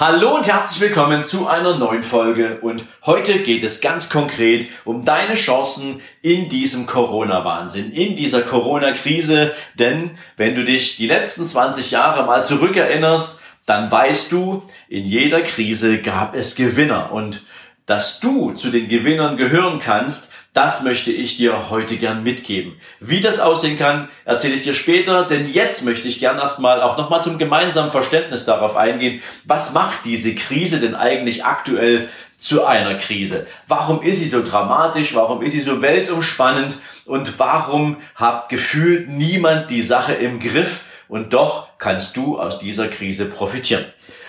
Hallo und herzlich willkommen zu einer neuen Folge. Und heute geht es ganz konkret um deine Chancen in diesem Corona-Wahnsinn, in dieser Corona-Krise, denn wenn du dich die letzten 20 Jahre mal zurückerinnerst, dann weißt du, in jeder Krise gab es Gewinner. Und dass du zu den Gewinnern gehören kannst, das möchte ich dir heute gern mitgeben. Wie das aussehen kann, erzähle ich dir später, denn jetzt möchte ich gern erstmal auch nochmal zum gemeinsamen Verständnis darauf eingehen, was macht diese Krise denn eigentlich aktuell zu einer Krise? Warum ist sie so dramatisch? Warum ist sie so weltumspannend? Und warum hat gefühlt niemand die Sache im Griff? Und doch kannst du aus dieser Krise profitieren.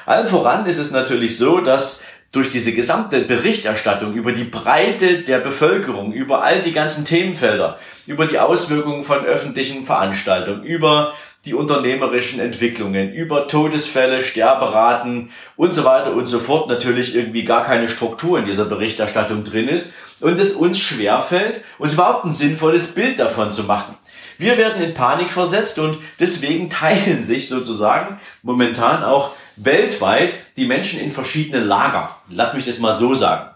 Allen voran ist es natürlich so, dass durch diese gesamte Berichterstattung über die Breite der Bevölkerung, über all die ganzen Themenfelder, über die Auswirkungen von öffentlichen Veranstaltungen, über die unternehmerischen Entwicklungen, über Todesfälle, Sterberaten und so weiter und so fort natürlich irgendwie gar keine Struktur in dieser Berichterstattung drin ist und es uns schwerfällt, uns überhaupt ein sinnvolles Bild davon zu machen. Wir werden in Panik versetzt und deswegen teilen sich sozusagen momentan auch weltweit die Menschen in verschiedene Lager. Lass mich das mal so sagen.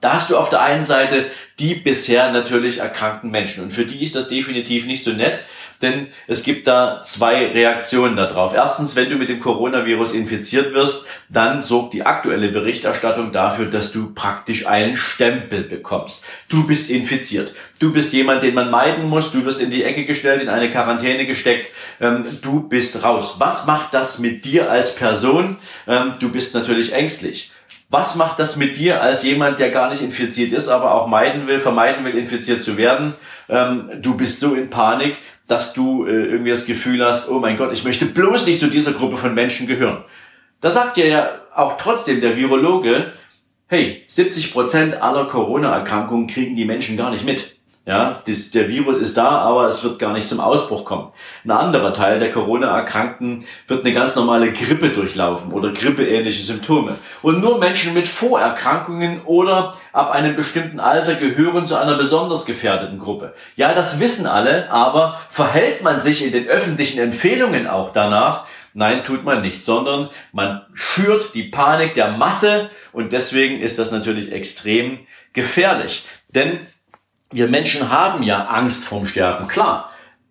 Da hast du auf der einen Seite die bisher natürlich erkrankten Menschen und für die ist das definitiv nicht so nett, denn es gibt da zwei Reaktionen darauf. Erstens, wenn du mit dem Coronavirus infiziert wirst, dann sorgt die aktuelle Berichterstattung dafür, dass du praktisch einen Stempel bekommst. Du bist infiziert. Du bist jemand, den man meiden muss. Du wirst in die Ecke gestellt, in eine Quarantäne gesteckt. Ähm, du bist raus. Was macht das mit dir als Person? Ähm, du bist natürlich ängstlich. Was macht das mit dir als jemand, der gar nicht infiziert ist, aber auch meiden will, vermeiden will, infiziert zu werden? Ähm, du bist so in Panik, dass du äh, irgendwie das Gefühl hast, oh mein Gott, ich möchte bloß nicht zu dieser Gruppe von Menschen gehören. Da sagt ja auch trotzdem der Virologe, hey, 70 Prozent aller Corona-Erkrankungen kriegen die Menschen gar nicht mit. Ja, das, der Virus ist da, aber es wird gar nicht zum Ausbruch kommen. Ein anderer Teil der Corona-Erkrankten wird eine ganz normale Grippe durchlaufen oder grippeähnliche Symptome. Und nur Menschen mit Vorerkrankungen oder ab einem bestimmten Alter gehören zu einer besonders gefährdeten Gruppe. Ja, das wissen alle, aber verhält man sich in den öffentlichen Empfehlungen auch danach? Nein, tut man nicht, sondern man schürt die Panik der Masse und deswegen ist das natürlich extrem gefährlich. Denn wir Menschen haben ja Angst vorm Sterben, klar.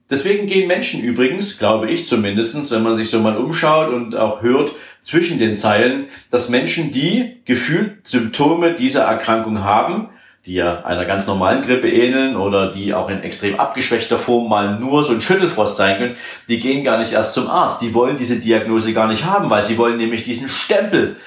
Deswegen gehen Menschen übrigens, glaube ich zumindestens, wenn man sich so mal umschaut und auch hört zwischen den Zeilen, dass Menschen, die gefühlt Symptome dieser Erkrankung haben, die ja einer ganz normalen Grippe ähneln oder die auch in extrem abgeschwächter Form mal nur so ein Schüttelfrost sein können, die gehen gar nicht erst zum Arzt. Die wollen diese Diagnose gar nicht haben, weil sie wollen nämlich diesen Stempel,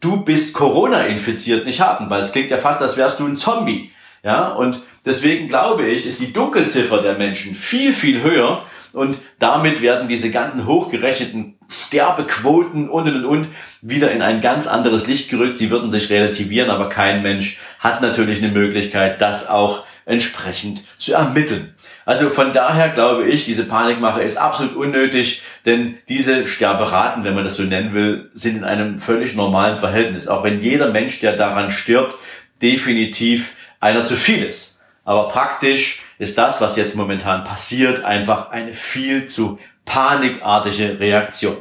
du bist Corona infiziert, nicht haben, weil es klingt ja fast, als wärst du ein Zombie. Ja, und deswegen glaube ich, ist die Dunkelziffer der Menschen viel, viel höher und damit werden diese ganzen hochgerechneten Sterbequoten und und und wieder in ein ganz anderes Licht gerückt. Sie würden sich relativieren, aber kein Mensch hat natürlich eine Möglichkeit, das auch entsprechend zu ermitteln. Also von daher glaube ich, diese Panikmache ist absolut unnötig, denn diese Sterberaten, wenn man das so nennen will, sind in einem völlig normalen Verhältnis. Auch wenn jeder Mensch, der daran stirbt, definitiv einer zu viel ist. Aber praktisch ist das, was jetzt momentan passiert, einfach eine viel zu panikartige Reaktion.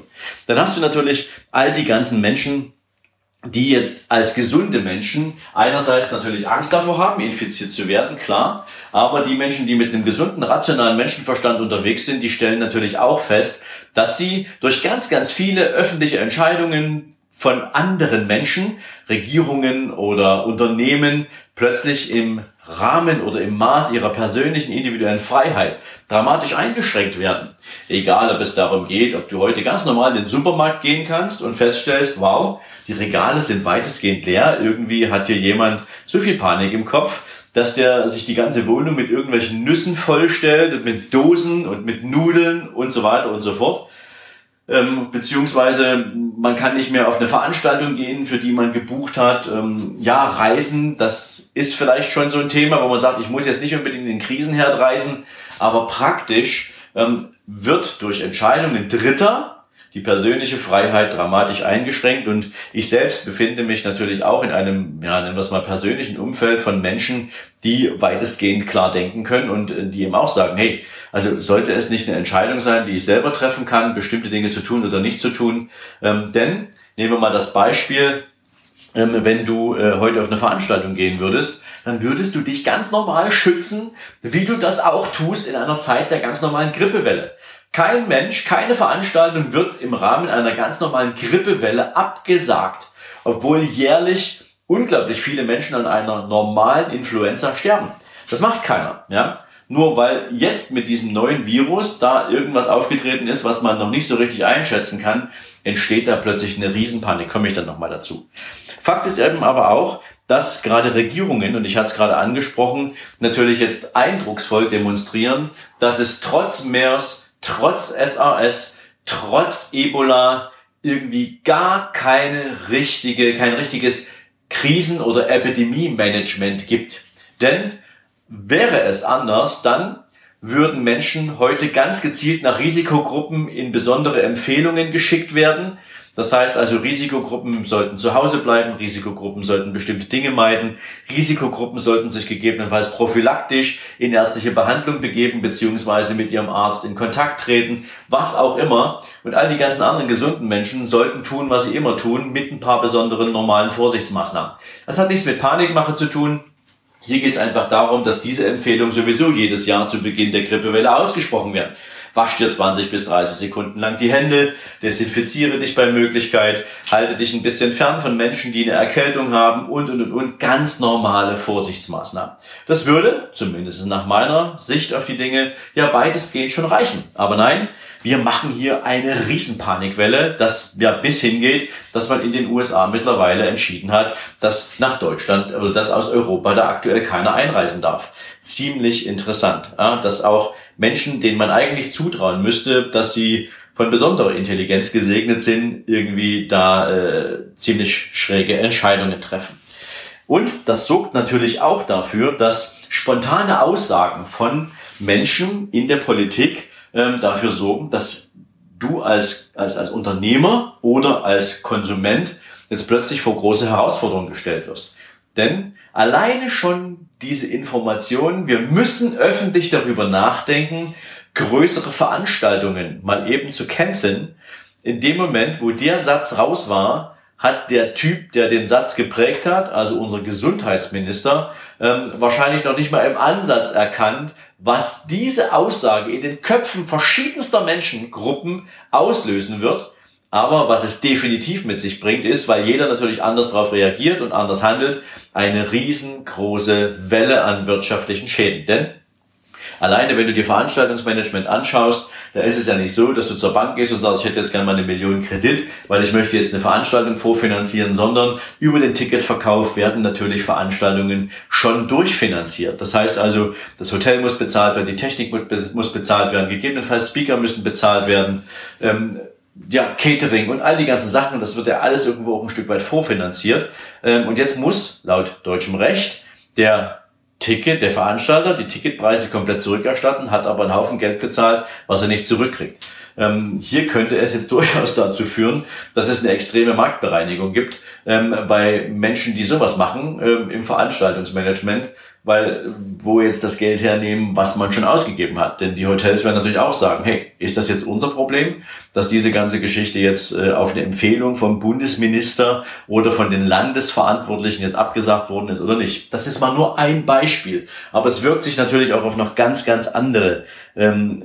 Dann hast du natürlich all die ganzen Menschen, die jetzt als gesunde Menschen einerseits natürlich Angst davor haben, infiziert zu werden, klar, aber die Menschen, die mit einem gesunden, rationalen Menschenverstand unterwegs sind, die stellen natürlich auch fest, dass sie durch ganz, ganz viele öffentliche Entscheidungen von anderen Menschen, Regierungen oder Unternehmen plötzlich im Rahmen oder im Maß ihrer persönlichen individuellen Freiheit dramatisch eingeschränkt werden. Egal, ob es darum geht, ob du heute ganz normal in den Supermarkt gehen kannst und feststellst, wow, die Regale sind weitestgehend leer, irgendwie hat hier jemand so viel Panik im Kopf, dass der sich die ganze Wohnung mit irgendwelchen Nüssen vollstellt und mit Dosen und mit Nudeln und so weiter und so fort. Ähm, beziehungsweise man kann nicht mehr auf eine Veranstaltung gehen, für die man gebucht hat. Ähm, ja, Reisen, das ist vielleicht schon so ein Thema, wo man sagt, ich muss jetzt nicht unbedingt in den Krisenherd reisen, aber praktisch ähm, wird durch Entscheidungen Dritter die persönliche Freiheit dramatisch eingeschränkt und ich selbst befinde mich natürlich auch in einem, ja, nennen wir es mal persönlichen Umfeld von Menschen, die weitestgehend klar denken können und äh, die eben auch sagen, hey, also sollte es nicht eine Entscheidung sein, die ich selber treffen kann, bestimmte Dinge zu tun oder nicht zu tun, ähm, denn nehmen wir mal das Beispiel, ähm, wenn du äh, heute auf eine Veranstaltung gehen würdest, dann würdest du dich ganz normal schützen, wie du das auch tust in einer Zeit der ganz normalen Grippewelle. Kein Mensch, keine Veranstaltung wird im Rahmen einer ganz normalen Grippewelle abgesagt, obwohl jährlich unglaublich viele Menschen an einer normalen Influenza sterben. Das macht keiner, ja. Nur weil jetzt mit diesem neuen Virus da irgendwas aufgetreten ist, was man noch nicht so richtig einschätzen kann, entsteht da plötzlich eine Riesenpanik. Komme ich dann nochmal dazu. Fakt ist eben aber auch, dass gerade Regierungen, und ich hatte es gerade angesprochen, natürlich jetzt eindrucksvoll demonstrieren, dass es trotz MERS trotz SARS, trotz Ebola irgendwie gar keine richtige, kein richtiges Krisen- oder Epidemie-Management gibt. Denn wäre es anders, dann würden Menschen heute ganz gezielt nach Risikogruppen in besondere Empfehlungen geschickt werden, das heißt also, Risikogruppen sollten zu Hause bleiben, Risikogruppen sollten bestimmte Dinge meiden, Risikogruppen sollten sich gegebenenfalls prophylaktisch in ärztliche Behandlung begeben, beziehungsweise mit ihrem Arzt in Kontakt treten, was auch immer. Und all die ganzen anderen gesunden Menschen sollten tun, was sie immer tun, mit ein paar besonderen normalen Vorsichtsmaßnahmen. Das hat nichts mit Panikmache zu tun. Hier geht es einfach darum, dass diese Empfehlungen sowieso jedes Jahr zu Beginn der Grippewelle ausgesprochen werden wasch dir 20 bis 30 Sekunden lang die Hände, desinfiziere dich bei Möglichkeit, halte dich ein bisschen fern von Menschen, die eine Erkältung haben und, und, und, und, ganz normale Vorsichtsmaßnahmen. Das würde, zumindest nach meiner Sicht auf die Dinge, ja weitestgehend schon reichen. Aber nein, wir machen hier eine Riesenpanikwelle, das ja bis hingeht, dass man in den USA mittlerweile entschieden hat, dass nach Deutschland oder dass aus Europa da aktuell keiner einreisen darf. Ziemlich interessant, ja, dass auch Menschen, denen man eigentlich zutrauen müsste, dass sie von besonderer Intelligenz gesegnet sind, irgendwie da äh, ziemlich schräge Entscheidungen treffen. Und das sorgt natürlich auch dafür, dass spontane Aussagen von Menschen in der Politik ähm, dafür sorgen, dass du als, als, als Unternehmer oder als Konsument jetzt plötzlich vor große Herausforderungen gestellt wirst. Denn alleine schon diese Informationen, wir müssen öffentlich darüber nachdenken, größere Veranstaltungen mal eben zu canceln. In dem Moment, wo der Satz raus war, hat der Typ, der den Satz geprägt hat, also unser Gesundheitsminister, ähm, wahrscheinlich noch nicht mal im Ansatz erkannt, was diese Aussage in den Köpfen verschiedenster Menschengruppen auslösen wird. Aber was es definitiv mit sich bringt, ist, weil jeder natürlich anders darauf reagiert und anders handelt, eine riesengroße Welle an wirtschaftlichen Schäden. Denn Alleine, wenn du dir Veranstaltungsmanagement anschaust, da ist es ja nicht so, dass du zur Bank gehst und sagst, ich hätte jetzt gerne mal eine Million Kredit, weil ich möchte jetzt eine Veranstaltung vorfinanzieren, sondern über den Ticketverkauf werden natürlich Veranstaltungen schon durchfinanziert. Das heißt also, das Hotel muss bezahlt werden, die Technik muss bezahlt werden, gegebenenfalls Speaker müssen bezahlt werden. Ähm, ja, Catering und all die ganzen Sachen, das wird ja alles irgendwo auch ein Stück weit vorfinanziert. Ähm, und jetzt muss laut deutschem Recht der Ticket, der Veranstalter, die Ticketpreise komplett zurückerstatten, hat aber einen Haufen Geld bezahlt, was er nicht zurückkriegt. Ähm, hier könnte es jetzt durchaus dazu führen, dass es eine extreme Marktbereinigung gibt ähm, bei Menschen, die sowas machen im Veranstaltungsmanagement, weil wo jetzt das Geld hernehmen, was man schon ausgegeben hat. Denn die Hotels werden natürlich auch sagen, hey, ist das jetzt unser Problem, dass diese ganze Geschichte jetzt äh, auf eine Empfehlung vom Bundesminister oder von den Landesverantwortlichen jetzt abgesagt worden ist oder nicht. Das ist mal nur ein Beispiel. Aber es wirkt sich natürlich auch auf noch ganz, ganz andere ähm,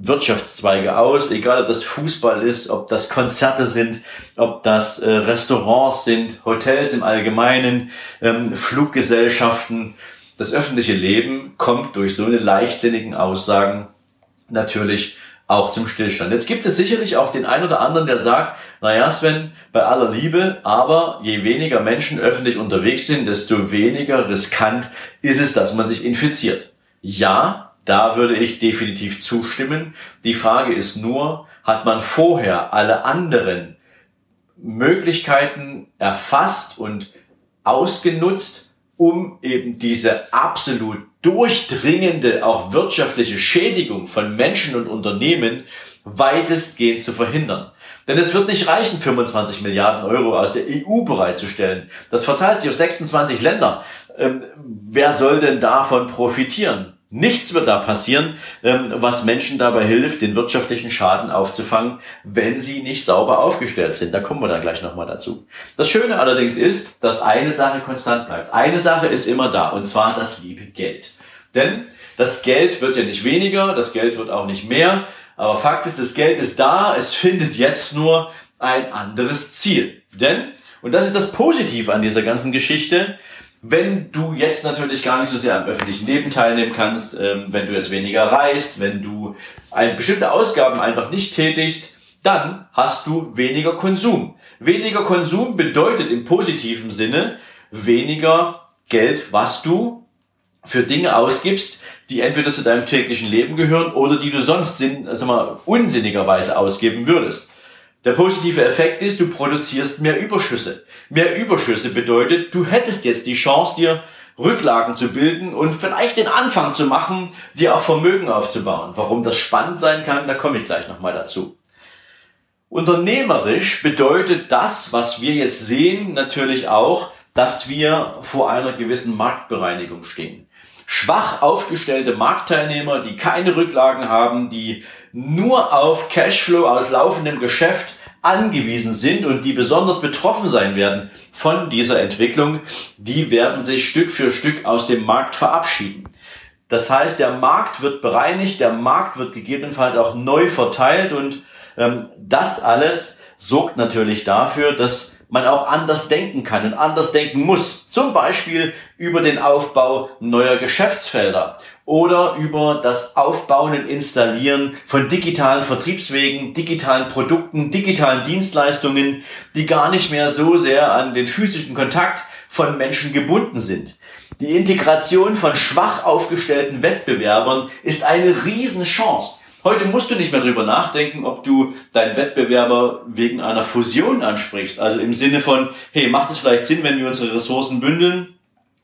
Wirtschaftszweige aus, egal ob das Fußball ist, ob das Konzerte sind, ob das äh, Restaurants sind, Hotels im Allgemeinen, ähm, Fluggesellschaften das öffentliche Leben kommt durch so eine leichtsinnigen Aussagen natürlich auch zum Stillstand. Jetzt gibt es sicherlich auch den einen oder anderen, der sagt, naja, Sven, bei aller Liebe, aber je weniger Menschen öffentlich unterwegs sind, desto weniger riskant ist es, dass man sich infiziert. Ja, da würde ich definitiv zustimmen. Die Frage ist nur, hat man vorher alle anderen Möglichkeiten erfasst und ausgenutzt, um eben diese absolut durchdringende, auch wirtschaftliche Schädigung von Menschen und Unternehmen weitestgehend zu verhindern. Denn es wird nicht reichen, 25 Milliarden Euro aus der EU bereitzustellen. Das verteilt sich auf 26 Länder. Ähm, wer soll denn davon profitieren? Nichts wird da passieren, ähm, was Menschen dabei hilft, den wirtschaftlichen Schaden aufzufangen, wenn sie nicht sauber aufgestellt sind. Da kommen wir dann gleich nochmal dazu. Das Schöne allerdings ist, dass eine Sache konstant bleibt. Eine Sache ist immer da, und zwar das liebe Geld. Denn das Geld wird ja nicht weniger, das Geld wird auch nicht mehr, aber Fakt ist, das Geld ist da, es findet jetzt nur ein anderes Ziel. Denn, und das ist das Positive an dieser ganzen Geschichte, wenn du jetzt natürlich gar nicht so sehr am öffentlichen Leben teilnehmen kannst, ähm, wenn du jetzt weniger reist, wenn du ein, bestimmte Ausgaben einfach nicht tätigst, dann hast du weniger Konsum. Weniger Konsum bedeutet im positiven Sinne weniger Geld, was du für Dinge ausgibst, die entweder zu deinem täglichen Leben gehören oder die du sonst sinn, also mal, unsinnigerweise ausgeben würdest. Der positive Effekt ist, du produzierst mehr Überschüsse. Mehr Überschüsse bedeutet, du hättest jetzt die Chance, dir Rücklagen zu bilden und vielleicht den Anfang zu machen, dir auch Vermögen aufzubauen. Warum das spannend sein kann, da komme ich gleich nochmal dazu. Unternehmerisch bedeutet das, was wir jetzt sehen, natürlich auch, dass wir vor einer gewissen Marktbereinigung stehen schwach aufgestellte Marktteilnehmer, die keine Rücklagen haben, die nur auf Cashflow aus laufendem Geschäft angewiesen sind und die besonders betroffen sein werden von dieser Entwicklung, die werden sich Stück für Stück aus dem Markt verabschieden. Das heißt, der Markt wird bereinigt, der Markt wird gegebenenfalls auch neu verteilt und ähm, das alles sorgt natürlich dafür, dass man auch anders denken kann und anders denken muss. Zum Beispiel über den Aufbau neuer Geschäftsfelder oder über das Aufbauen und Installieren von digitalen Vertriebswegen, digitalen Produkten, digitalen Dienstleistungen, die gar nicht mehr so sehr an den physischen Kontakt von Menschen gebunden sind. Die Integration von schwach aufgestellten Wettbewerbern ist eine Riesenchance. Heute musst du nicht mehr drüber nachdenken, ob du deinen Wettbewerber wegen einer Fusion ansprichst. Also im Sinne von, hey, macht es vielleicht Sinn, wenn wir unsere Ressourcen bündeln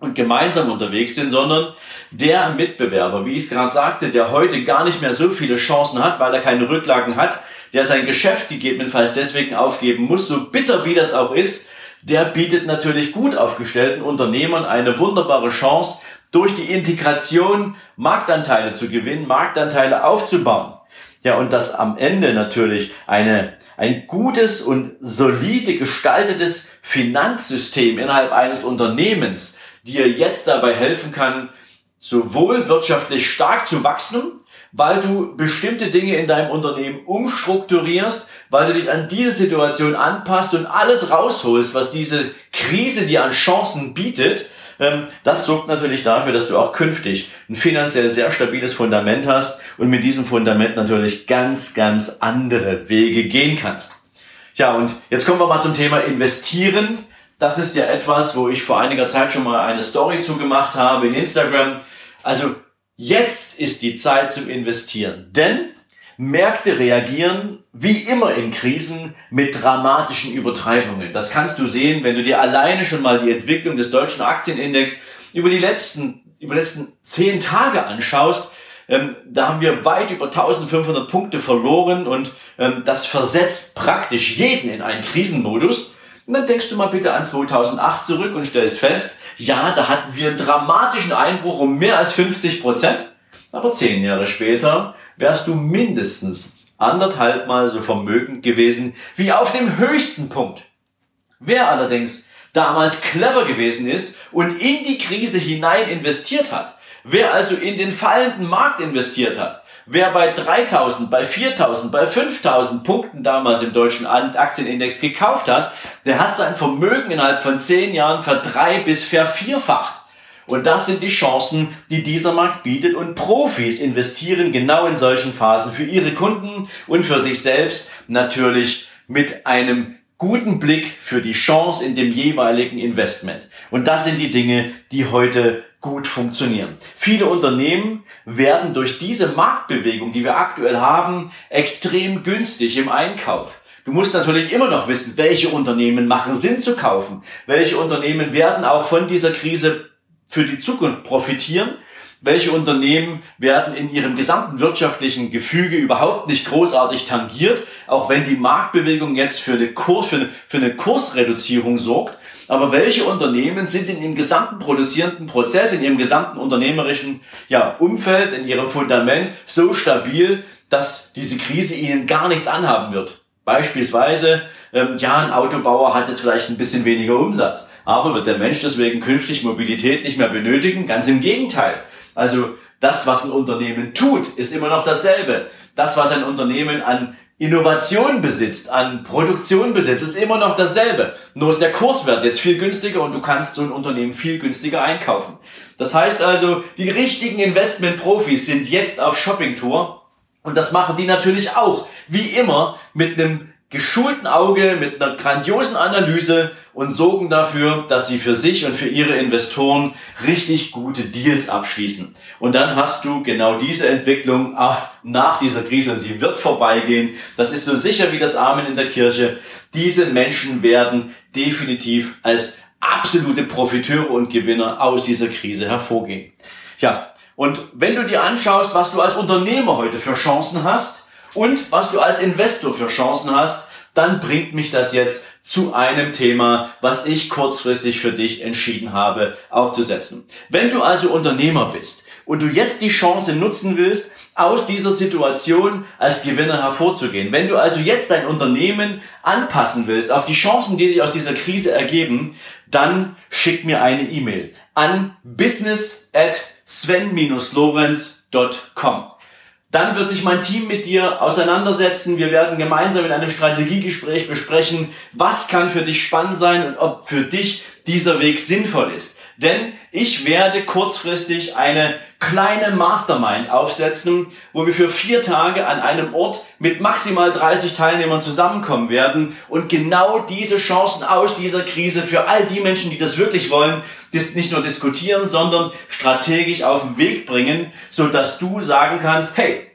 und gemeinsam unterwegs sind, sondern der Mitbewerber, wie ich es gerade sagte, der heute gar nicht mehr so viele Chancen hat, weil er keine Rücklagen hat, der sein Geschäft gegebenenfalls deswegen aufgeben muss, so bitter wie das auch ist, der bietet natürlich gut aufgestellten Unternehmern eine wunderbare Chance, durch die Integration Marktanteile zu gewinnen, Marktanteile aufzubauen. Ja, und dass am Ende natürlich eine, ein gutes und solide gestaltetes Finanzsystem innerhalb eines Unternehmens dir jetzt dabei helfen kann, sowohl wirtschaftlich stark zu wachsen, weil du bestimmte Dinge in deinem Unternehmen umstrukturierst, weil du dich an diese Situation anpasst und alles rausholst, was diese Krise dir an Chancen bietet, ähm, das sorgt natürlich dafür, dass du auch künftig ein finanziell sehr stabiles Fundament hast und mit diesem Fundament natürlich ganz, ganz andere Wege gehen kannst. Ja, und jetzt kommen wir mal zum Thema Investieren. Das ist ja etwas, wo ich vor einiger Zeit schon mal eine Story zugemacht habe in Instagram. Also jetzt ist die Zeit zum Investieren. Denn Märkte reagieren wie immer in Krisen mit dramatischen Übertreibungen. Das kannst du sehen, wenn du dir alleine schon mal die Entwicklung des deutschen Aktienindex über die letzten, über die letzten zehn Tage anschaust. Ähm, da haben wir weit über 1500 Punkte verloren und ähm, das versetzt praktisch jeden in einen Krisenmodus. Und dann denkst du mal bitte an 2008 zurück und stellst fest, ja, da hatten wir einen dramatischen Einbruch um mehr als 50 Prozent. Aber zehn Jahre später wärst du mindestens anderthalb Mal so vermögend gewesen wie auf dem höchsten Punkt. Wer allerdings damals clever gewesen ist und in die Krise hinein investiert hat, wer also in den fallenden Markt investiert hat, wer bei 3000, bei 4000, bei 5000 Punkten damals im deutschen Aktienindex gekauft hat, der hat sein Vermögen innerhalb von zehn Jahren verdrei bis vervierfacht. Und das sind die Chancen, die dieser Markt bietet. Und Profis investieren genau in solchen Phasen für ihre Kunden und für sich selbst natürlich mit einem guten Blick für die Chance in dem jeweiligen Investment. Und das sind die Dinge, die heute gut funktionieren. Viele Unternehmen werden durch diese Marktbewegung, die wir aktuell haben, extrem günstig im Einkauf. Du musst natürlich immer noch wissen, welche Unternehmen machen Sinn zu kaufen. Welche Unternehmen werden auch von dieser Krise für die Zukunft profitieren welche Unternehmen werden in ihrem gesamten wirtschaftlichen Gefüge überhaupt nicht großartig tangiert, auch wenn die Marktbewegung jetzt für eine, Kurs, für eine, für eine Kursreduzierung sorgt. Aber welche Unternehmen sind in ihrem gesamten produzierenden Prozess, in ihrem gesamten unternehmerischen ja, Umfeld, in ihrem Fundament so stabil, dass diese Krise ihnen gar nichts anhaben wird? Beispielsweise, ähm, ja, ein Autobauer hat jetzt vielleicht ein bisschen weniger Umsatz, aber wird der Mensch deswegen künftig Mobilität nicht mehr benötigen? Ganz im Gegenteil. Also das, was ein Unternehmen tut, ist immer noch dasselbe. Das, was ein Unternehmen an Innovation besitzt, an Produktion besitzt, ist immer noch dasselbe. Nur ist der Kurswert jetzt viel günstiger und du kannst so ein Unternehmen viel günstiger einkaufen. Das heißt also, die richtigen Investmentprofis sind jetzt auf Shoppingtour und das machen die natürlich auch, wie immer, mit einem geschulten Auge, mit einer grandiosen Analyse und sorgen dafür, dass sie für sich und für ihre Investoren richtig gute Deals abschließen. Und dann hast du genau diese Entwicklung ach, nach dieser Krise und sie wird vorbeigehen. Das ist so sicher wie das Amen in der Kirche. Diese Menschen werden definitiv als absolute Profiteure und Gewinner aus dieser Krise hervorgehen. Ja, und wenn du dir anschaust, was du als Unternehmer heute für Chancen hast, und was du als Investor für Chancen hast, dann bringt mich das jetzt zu einem Thema, was ich kurzfristig für dich entschieden habe aufzusetzen. Wenn du also Unternehmer bist und du jetzt die Chance nutzen willst, aus dieser Situation als Gewinner hervorzugehen. Wenn du also jetzt dein Unternehmen anpassen willst auf die Chancen, die sich aus dieser Krise ergeben, dann schick mir eine E-Mail an business at sven-lorenz.com. Dann wird sich mein Team mit dir auseinandersetzen. Wir werden gemeinsam in einem Strategiegespräch besprechen, was kann für dich spannend sein und ob für dich dieser Weg sinnvoll ist. Denn ich werde kurzfristig eine kleine Mastermind aufsetzen, wo wir für vier Tage an einem Ort mit maximal 30 Teilnehmern zusammenkommen werden und genau diese Chancen aus dieser Krise für all die Menschen, die das wirklich wollen, nicht nur diskutieren, sondern strategisch auf den Weg bringen, so dass du sagen kannst, hey,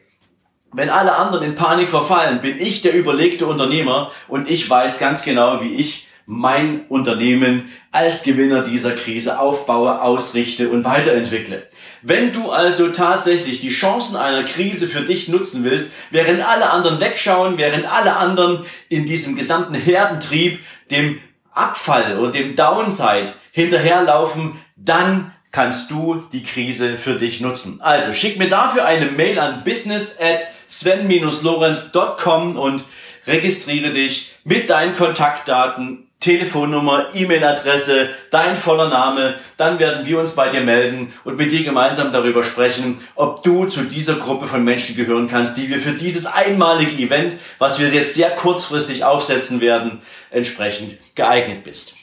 wenn alle anderen in Panik verfallen, bin ich der überlegte Unternehmer und ich weiß ganz genau, wie ich mein Unternehmen als Gewinner dieser Krise aufbaue, ausrichte und weiterentwickle. Wenn du also tatsächlich die Chancen einer Krise für dich nutzen willst, während alle anderen wegschauen, während alle anderen in diesem gesamten Herdentrieb dem Abfall oder dem Downside hinterherlaufen, dann kannst du die Krise für dich nutzen. Also schick mir dafür eine Mail an business at sven-lorenz.com und registriere dich mit deinen Kontaktdaten Telefonnummer, E-Mail-Adresse, dein voller Name, dann werden wir uns bei dir melden und mit dir gemeinsam darüber sprechen, ob du zu dieser Gruppe von Menschen gehören kannst, die wir für dieses einmalige Event, was wir jetzt sehr kurzfristig aufsetzen werden, entsprechend geeignet bist.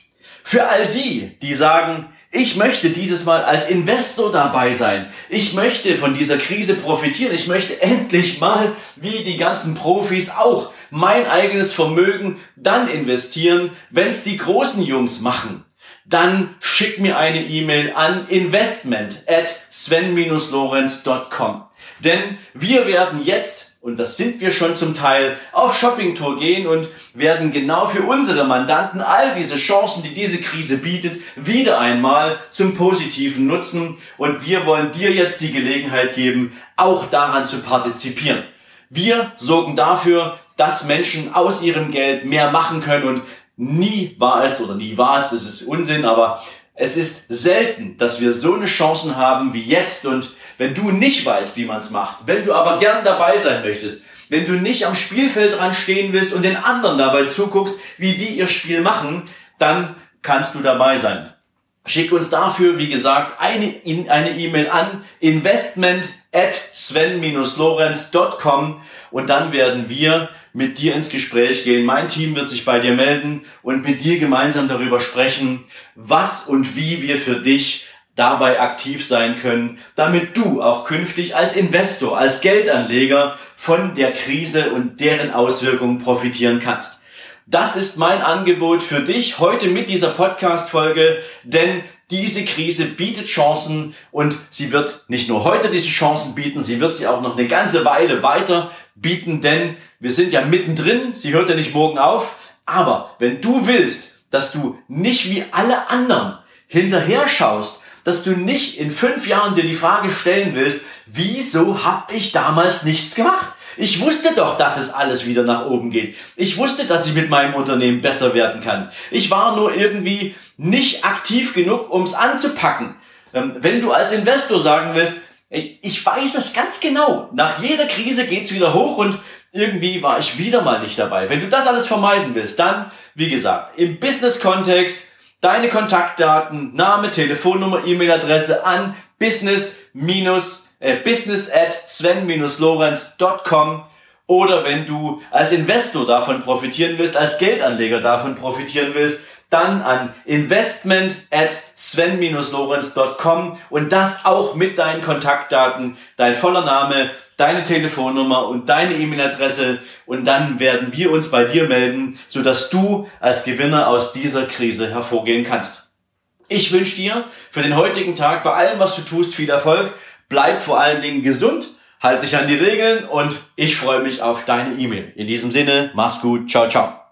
Für all die, die sagen, ich möchte dieses Mal als Investor dabei sein. Ich möchte von dieser Krise profitieren. Ich möchte endlich mal, wie die ganzen Profis auch, mein eigenes Vermögen dann investieren, wenn es die großen Jungs machen. Dann schick mir eine E-Mail an investment at sven-lorenz.com. Denn wir werden jetzt und das sind wir schon zum Teil, auf Shoppingtour gehen und werden genau für unsere Mandanten all diese Chancen, die diese Krise bietet, wieder einmal zum Positiven nutzen. Und wir wollen dir jetzt die Gelegenheit geben, auch daran zu partizipieren. Wir sorgen dafür, dass Menschen aus ihrem Geld mehr machen können und nie war es oder nie war es, das ist Unsinn, aber es ist selten, dass wir so eine Chancen haben wie jetzt und wenn du nicht weißt, wie man es macht, wenn du aber gern dabei sein möchtest, wenn du nicht am Spielfeld dran stehen willst und den anderen dabei zuguckst, wie die ihr Spiel machen, dann kannst du dabei sein. Schick uns dafür, wie gesagt, eine E-Mail an investment at sven-lorenz.com und dann werden wir mit dir ins Gespräch gehen. Mein Team wird sich bei dir melden und mit dir gemeinsam darüber sprechen, was und wie wir für dich dabei aktiv sein können, damit du auch künftig als Investor, als Geldanleger von der Krise und deren Auswirkungen profitieren kannst. Das ist mein Angebot für dich heute mit dieser Podcast-Folge, denn diese Krise bietet Chancen und sie wird nicht nur heute diese Chancen bieten, sie wird sie auch noch eine ganze Weile weiter bieten, denn wir sind ja mittendrin, sie hört ja nicht morgen auf, aber wenn du willst, dass du nicht wie alle anderen hinterher schaust, dass du nicht in fünf Jahren dir die Frage stellen willst, wieso habe ich damals nichts gemacht? Ich wusste doch, dass es alles wieder nach oben geht. Ich wusste, dass ich mit meinem Unternehmen besser werden kann. Ich war nur irgendwie nicht aktiv genug, um es anzupacken. Ähm, wenn du als Investor sagen willst, ich weiß es ganz genau, nach jeder Krise geht's wieder hoch und irgendwie war ich wieder mal nicht dabei. Wenn du das alles vermeiden willst, dann, wie gesagt, im Business-Kontext deine Kontaktdaten, Name, Telefonnummer, E-Mail-Adresse an business äh, business at sven-lorenz.com oder wenn du als Investor davon profitieren willst, als Geldanleger davon profitieren willst, dann an investment at sven-lorenz.com und das auch mit deinen Kontaktdaten, dein voller Name, deine Telefonnummer und deine E-Mail-Adresse und dann werden wir uns bei dir melden, sodass du als Gewinner aus dieser Krise hervorgehen kannst. Ich wünsche dir für den heutigen Tag bei allem, was du tust, viel Erfolg. Bleib vor allen Dingen gesund, halt dich an die Regeln und ich freue mich auf deine E-Mail. In diesem Sinne, mach's gut, ciao, ciao.